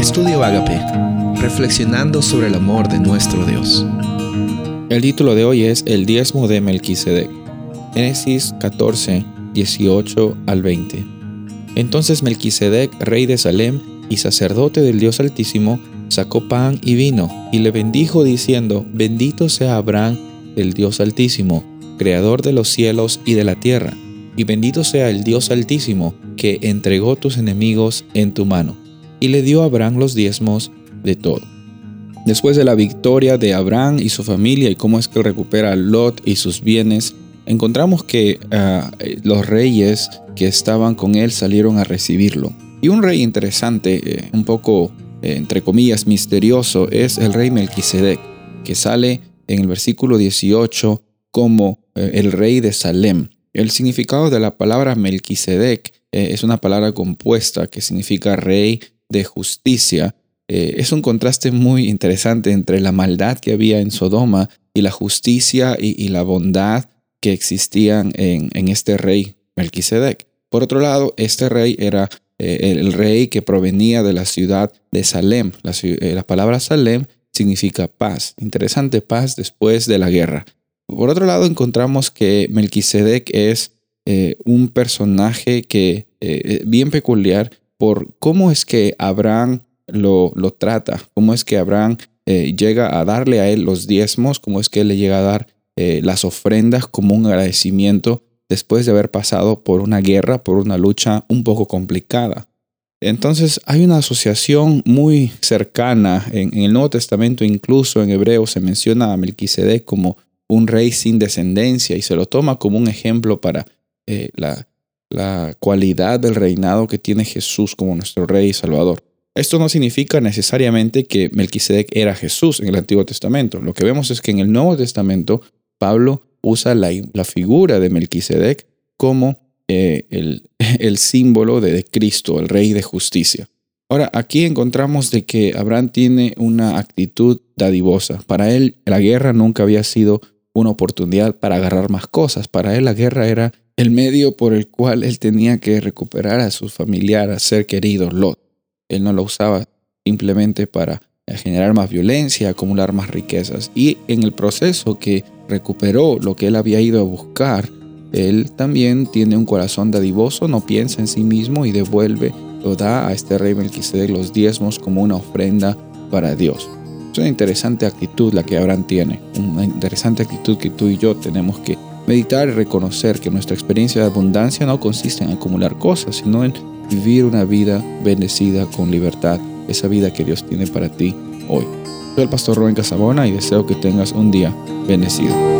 Estudio Agape, reflexionando sobre el amor de nuestro Dios. El título de hoy es El diezmo de Melquisedec. Génesis 14, 18 al 20. Entonces Melquisedec, rey de Salem y sacerdote del Dios Altísimo, sacó pan y vino y le bendijo diciendo, Bendito sea Abraham, el Dios Altísimo, creador de los cielos y de la tierra, y bendito sea el Dios Altísimo, que entregó tus enemigos en tu mano y le dio a Abraham los diezmos de todo. Después de la victoria de Abraham y su familia y cómo es que recupera a Lot y sus bienes, encontramos que ah, los reyes que estaban con él salieron a recibirlo. Y un rey interesante, eh, un poco eh, entre comillas misterioso, es el rey Melquisedec, que sale en el versículo 18 como eh, el rey de Salem. El significado de la palabra Melquisedec es una palabra compuesta que significa rey de justicia. Eh, es un contraste muy interesante entre la maldad que había en Sodoma y la justicia y, la bondad que existían en, este rey Melquisedec. Por otro lado, este rey era eh, el rey que provenía de la ciudad de Salem. La, eh, la, palabra Salem significa paz. Interesante paz después de la guerra. Por otro lado, encontramos que Melquisedec es un personaje que bien peculiar por cómo es que Abraham lo, trata, cómo es que Abraham eh, llega a darle a él los diezmos, cómo es que él le llega a dar eh, las ofrendas como un agradecimiento después de haber pasado por una guerra, por una lucha un poco complicada. Entonces hay una asociación muy cercana en, el Nuevo Testamento, incluso en hebreo se menciona a Melquisedec como un rey sin descendencia y se lo toma como un ejemplo para eh, la, la cualidad del reinado que tiene Jesús como nuestro Rey y Salvador. Esto no significa necesariamente que Melquisedec era Jesús en el Antiguo Testamento. Lo que vemos es que en el Nuevo Testamento Pablo usa la, figura de Melquisedec como eh, el, símbolo de, de Cristo, el Rey de justicia. Ahora, aquí encontramos de que Abraham tiene una actitud dadivosa. Para él, la guerra nunca había sido una oportunidad para agarrar más cosas. Para él, la guerra era el medio por el cual él tenía que recuperar a su familiar, a ser querido, Lot. Él no lo usaba simplemente para generar más violencia, acumular más riquezas. Y en el proceso que recuperó lo que él había ido a buscar, él también tiene un corazón dadivoso, no piensa en sí mismo y devuelve o da a este rey Melquisedec los diezmos como una ofrenda para Dios. Es una interesante actitud la que Abraham tiene, una interesante actitud que tú y yo tenemos que Meditar y reconocer que nuestra experiencia de abundancia no consiste en acumular cosas, sino en vivir una vida bendecida con libertad, esa vida que Dios tiene para ti hoy. Soy el pastor Rubén Casabona y deseo que tengas un día bendecido.